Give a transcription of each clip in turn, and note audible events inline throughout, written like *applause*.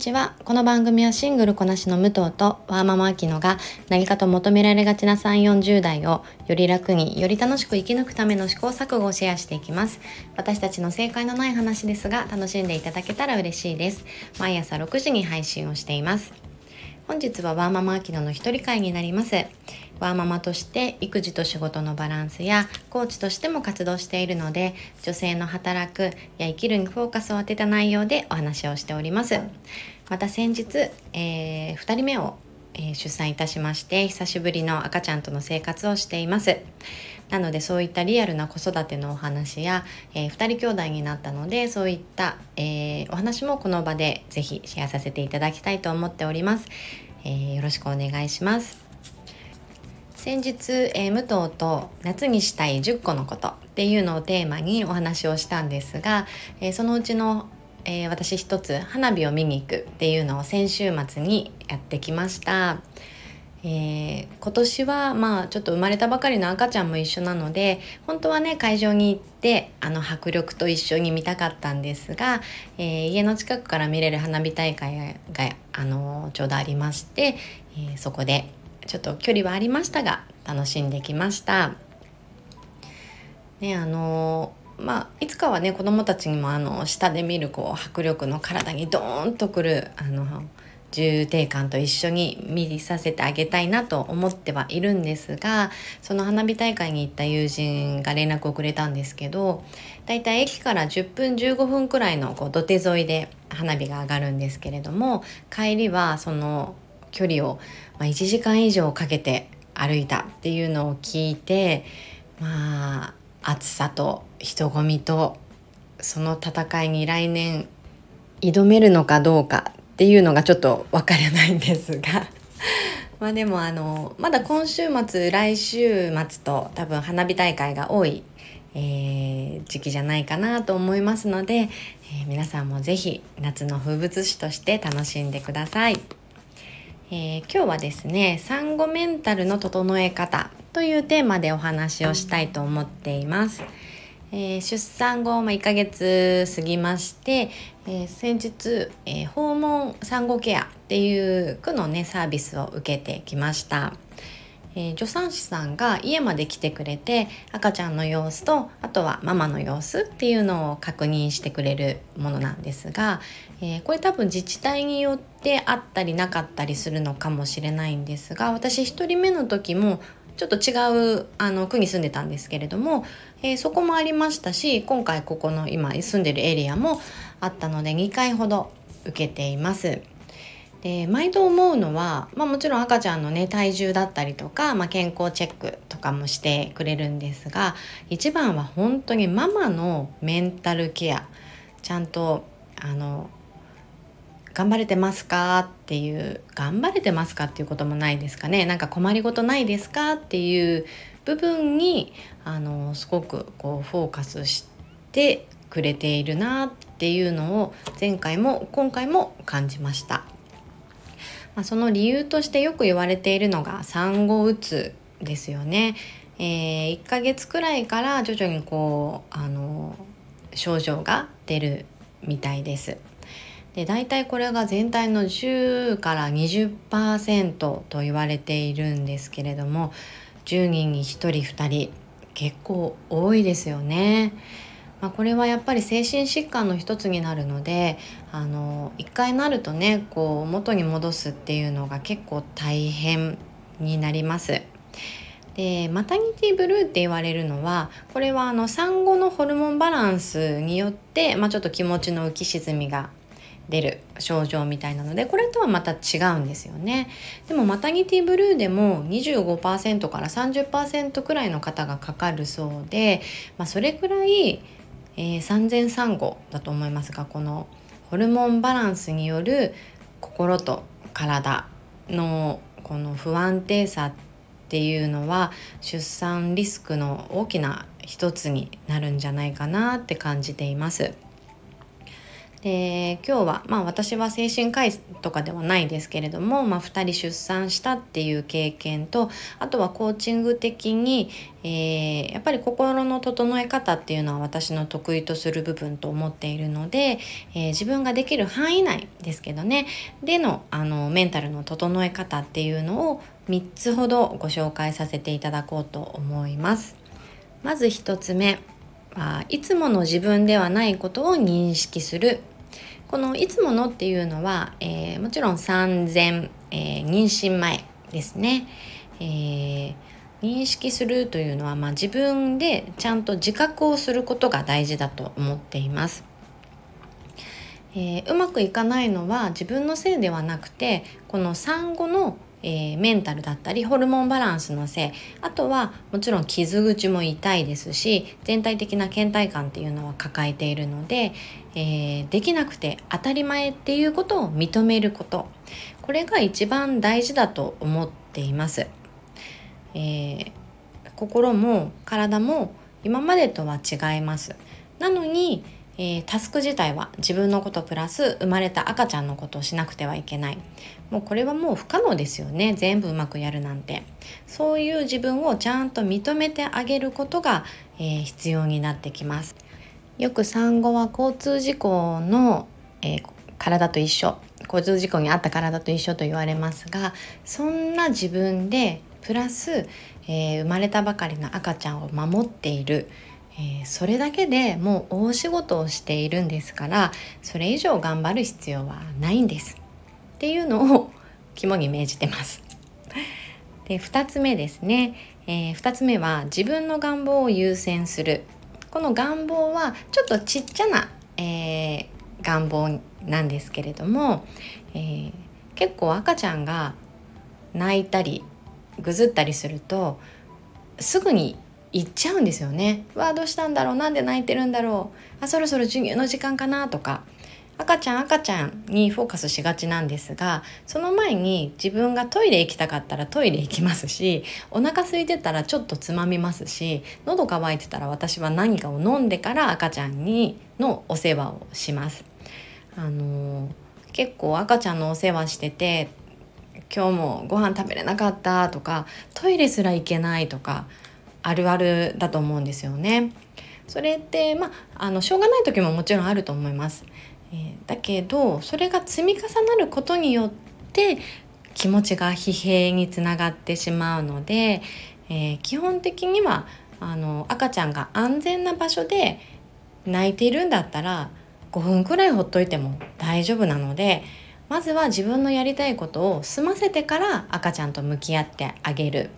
ちは。この番組はシングルこなしの武藤とワーママアキノが何かと求められがちな3 4 0代をより楽により楽しく生き抜くための試行錯誤をシェアしていきます。私たちの正解のない話ですが楽しんでいただけたら嬉しいです。毎朝6時に配信をしています。本日はワーママアキノの一人会になります。ワーママとして育児と仕事のバランスやコーチとしても活動しているので女性の働くや生きるにフォーカスを当てた内容でお話をしております。また先日、えー、2人目を、えー、出産いたしまして久しぶりの赤ちゃんとの生活をしています。なのでそういったリアルな子育てのお話や、えー、2人兄弟になったのでそういった、えー、お話もこの場でぜひシェアさせていただきたいと思っております、えー、よろしくお願いします。先日、えー、武藤と夏にしたい10個のことっていうのをテーマにお話をしたんですが、えー、そのうちの、えー、私一つ花火を見に行くっていうのを先週末にやってきました。えー、今年はまあちょっと生まれたばかりの赤ちゃんも一緒なので本当はね会場に行ってあの迫力と一緒に見たかったんですが、えー、家の近くから見れる花火大会があのちょうどありまして、えー、そこでちょっと距離はありましたが楽しんできました。ねあのまあ、いつかはね子どもたちにもあの下で見るこう迫力の体にドーンとくるあの重低感と一緒に見させてあげたいなと思ってはいるんですがその花火大会に行った友人が連絡をくれたんですけどだいたい駅から10分15分くらいのこう土手沿いで花火が上がるんですけれども帰りはその距離を、まあ、1時間以上かけて歩いたっていうのを聞いてまあ暑さと人混みとその戦いに来年挑めるのかどうかっていうのがちょっとわからないんですが *laughs* まあでもあのまだ今週末来週末と多分花火大会が多い、えー、時期じゃないかなと思いますので、えー、皆さんも是非夏の風物詩として楽しんでください。えー、今日はですね産後メンタルの整え方というテーマでお話をしたいと思っています。えー、出産後、まあ、1ヶ月過ぎまして、えー、先日、え訪問産後ケアっていう区のねサービスを受けてきました。え、助産師さんが家まで来てくれて赤ちゃんの様子とあとはママの様子っていうのを確認してくれるものなんですが、え、これ多分自治体によってあったりなかったりするのかもしれないんですが私1人目の時もちょっと違うあの区に住んでたんですけれども、えー、そこもありましたし今回ここの今住んでるエリアもあったので2回ほど受けています。で毎度思うのは、まあ、もちろん赤ちゃんのね体重だったりとか、まあ、健康チェックとかもしてくれるんですが一番は本当にママのメンタルケアちゃんとあの頑張れてますか？っていう頑張れてますか？っていうこともないですかね？なんか困りごとないですか？っていう部分にあのすごくこうフォーカスしてくれているなっていうのを前回も今回も感じました。まあ、その理由としてよく言われているのが産後うつですよね。えー、1ヶ月くらいから徐々にこうあの症状が出るみたいです。で大体これが全体の10から20%と言われているんですけれども10人に1人2人結構多いですよね。まあ、これはやっぱり精神疾患の一つになるのであの一回なるとねこう元に戻すっていうのが結構大変になります。でマタニティブルーって言われるのはこれはあの産後のホルモンバランスによって、まあ、ちょっと気持ちの浮き沈みが出る症状みたいなのでこれとはまた違うんですよねでもマタニティブルーでも25%から30%くらいの方がかかるそうで、まあ、それくらいえー、産前産後だと思いますがこのホルモンバランスによる心と体のこの不安定さっていうのは出産リスクの大きな一つになるんじゃないかなって感じています。で今日は、まあ、私は精神科医とかではないですけれども、まあ、2人出産したっていう経験とあとはコーチング的に、えー、やっぱり心の整え方っていうのは私の得意とする部分と思っているので、えー、自分ができる範囲内ですけどねでのあのメンタルの整え方っていうのを3つほどご紹介させていただこうと思います。まず1つ目いつもの自分ではないことを認識するこのいつものっていうのは、えー、もちろん産前、えー、妊娠前ですね、えー、認識するというのは、まあ、自分でちゃんと自覚をすることが大事だと思っています。えー、うまくいかないのは自分のせいではなくてこの産後のえー、メンタルだったりホルモンバランスのせいあとはもちろん傷口も痛いですし全体的な倦怠感っていうのは抱えているので、えー、できなくて当たり前っていうことを認めることこれが一番大事だと思っています。えー、心も体も今までとは違います。なのにえー、タスク自体は自分のことプラス生まれた赤ちゃんのことをしなくてはいけない。もうこれはもう不可能ですよね。全部うまくやるなんて。そういう自分をちゃんと認めてあげることが、えー、必要になってきます。よく産後は交通事故の、えー、体と一緒。交通事故に遭った体と一緒と言われますがそんな自分でプラス、えー、生まれたばかりの赤ちゃんを守っている。え、それだけでもう大仕事をしているんですからそれ以上頑張る必要はないんです。っていうのを肝に銘じてます。*laughs* で2つ目ですね、えー、2つ目は自分の願望を優先する。この願望はちょっとちっちゃな、えー、願望なんですけれども、えー、結構赤ちゃんが泣いたりぐずったりするとすぐに行っちゃうんですよね。わあどうしたんだろうなんで泣いてるんだろうあそろそろ授乳の時間かなとか赤ちゃん赤ちゃんにフォーカスしがちなんですがその前に自分がトイレ行きたかったらトイレ行きますしお腹空いてたらちょっとつまみますし喉乾いてたら私は何かを飲んでから赤ちゃんにのお世話をします。あのー、結構赤ちゃんのお世話してて今日もご飯食べれなかったとかトイレすら行けないとかあるあるだと思うんですよね。それってまあのしょうがない時ももちろんあると思います。えー、だけどそれが積み重なることによって気持ちが疲弊につながってしまうので、えー、基本的にはあの赤ちゃんが安全な場所で泣いているんだったら5分くらいほっといても大丈夫なのでまずは自分のやりたいことを済ませてから赤ちゃんと向き合ってあげる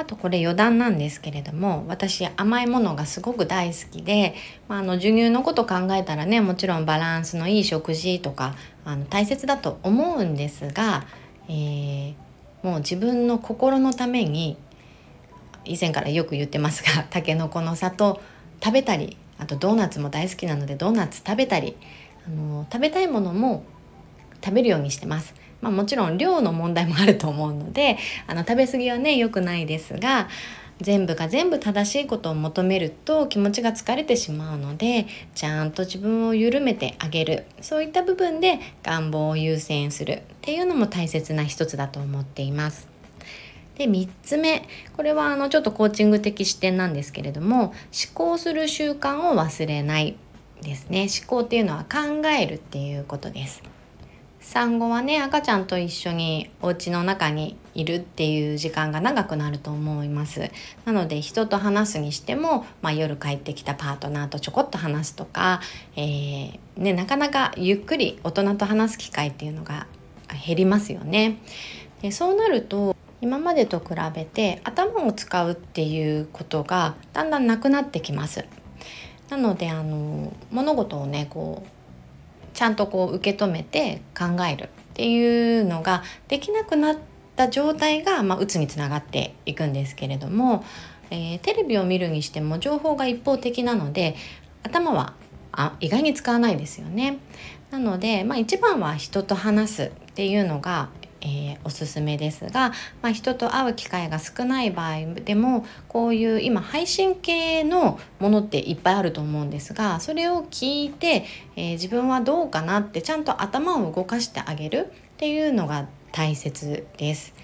あとこれ余談なんですけれども私甘いものがすごく大好きで、まあ、あの授乳のこと考えたらねもちろんバランスのいい食事とかあの大切だと思うんですが、えー、もう自分の心のために以前からよく言ってますがたけのこの里食べたりあとドーナツも大好きなのでドーナツ食べたりあの食べたいものも食べるようにしてます。まあ、もちろん量の問題もあると思うのであの食べ過ぎはね良くないですが全部が全部正しいことを求めると気持ちが疲れてしまうのでちゃんと自分を緩めてあげる。そういった部分で願望を優先する。っていうのも大切な一つだと思っています。で3つ目。これはあのちょっとコーチング的視点なんですけれども思考する習慣を忘れないですね。思考っていうのは考えるっていうことです。産後はね赤ちゃんと一緒にお家の中にいるっていう時間が長くなると思います。なので人と話すにしても、まあ、夜帰ってきたパートナーとちょこっと話すとか、えー、ね、なかなかゆっくり大人と話す機会っていうのが減りますよね。でそうなると今までと比べて頭を使うっていうことがだんだんなくなってきます。なのであの物事をねこうちゃんとこう受け止めて考えるっていうのができなくなった状態が、まあ、うつにつながっていくんですけれども、えー、テレビを見るにしても情報が一方的なので頭はあ意外に使わないですよね。なので、まあ、一番は人と話すっていうのがえー、おすすめですが、まあ、人と会う機会が少ない場合でもこういう今配信系のものっていっぱいあると思うんですがそれを聞いて、えー、自分はどうかなってちゃんと頭を動かしてあげるっていうのが大切です。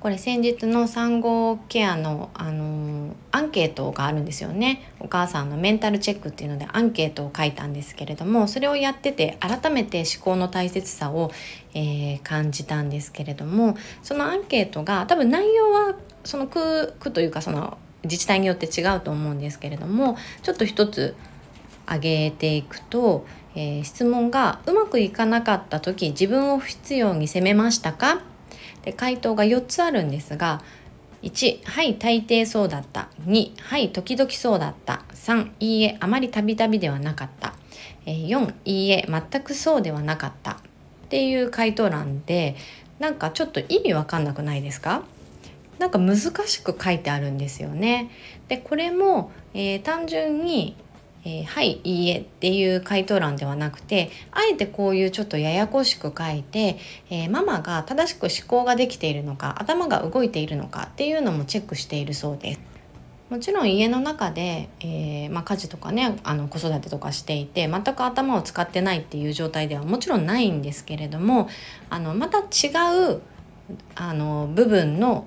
これ先日の産後ケアの、あのー、アンケートがあるんですよね。お母さんのメンタルチェックっていうのでアンケートを書いたんですけれどもそれをやってて改めて思考の大切さを、えー、感じたんですけれどもそのアンケートが多分内容はその区区というかその自治体によって違うと思うんですけれどもちょっと一つ挙げていくと、えー、質問がうまくいかなかった時自分を不必要に責めましたか？で回答が4つあるんですが1はい大抵そうだった。2はい時々そうだった。3いいえあまりたびたびではなかった。4いいえ全くそうではなかった。っていう回答欄でなんかちょっと意味わかんなくないですか？なんか難しく書いてあるんですよね。でこれも、えー、単純にえー、はい、いいえっていう回答欄ではなくてあえてこういうちょっとややこしく書いて、えー、ママが正しく思考ができているのか頭が動いているのかっていうのもチェックしているそうです。もちろん家の中で、えー、まあ、家事とかねあの子育てとかしていて全く頭を使ってないっていう状態ではもちろんないんですけれどもあのまた違うあの部分の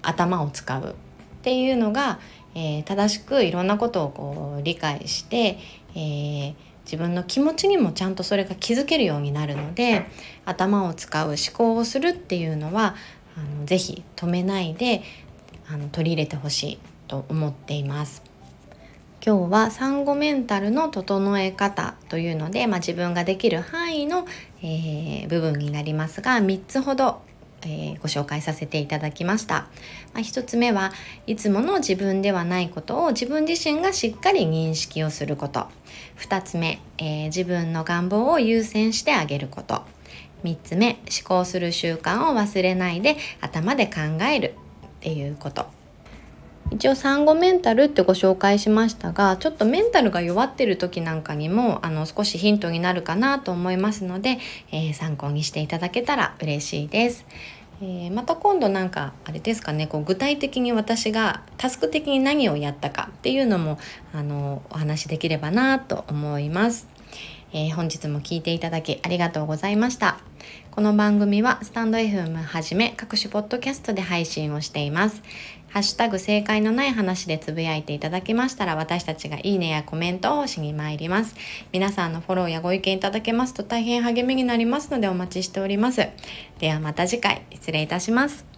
頭を使うっていうのが、えー、正しくいろんなことをこう理解して、えー、自分の気持ちにもちゃんとそれが気づけるようになるので頭を使う思考をするっていうのはあのぜひ止めないであの取り入れてほしいと思っています。今日は産後メンタルの整え方というので、まあ、自分ができる範囲の、えー、部分になりますが3つほどえー、ご紹介させていただきました、まあ、1つ目はいつもの自分ではないことを自分自身がしっかり認識をすること。2つ目、えー、自分の願望を優先してあげること。3つ目思考する習慣を忘れないで頭で考えるっていうこと。一応産後メンタルってご紹介しましたがちょっとメンタルが弱ってる時なんかにもあの少しヒントになるかなと思いますので、えー、参考にしていただけたら嬉しいです。えー、また今度なんかあれですかねこう具体的に私がタスク的に何をやったかっていうのもあのお話しできればなと思います。えー、本日も聞いていただきありがとうございました。この番組はスタンド FM はじめ各種ポッドキャストで配信をしています。ハッシュタグ正解のない話でつぶやいていただけましたら私たちがいいねやコメントをしに参ります。皆さんのフォローやご意見いただけますと大変励みになりますのでお待ちしております。ではまた次回失礼いたします。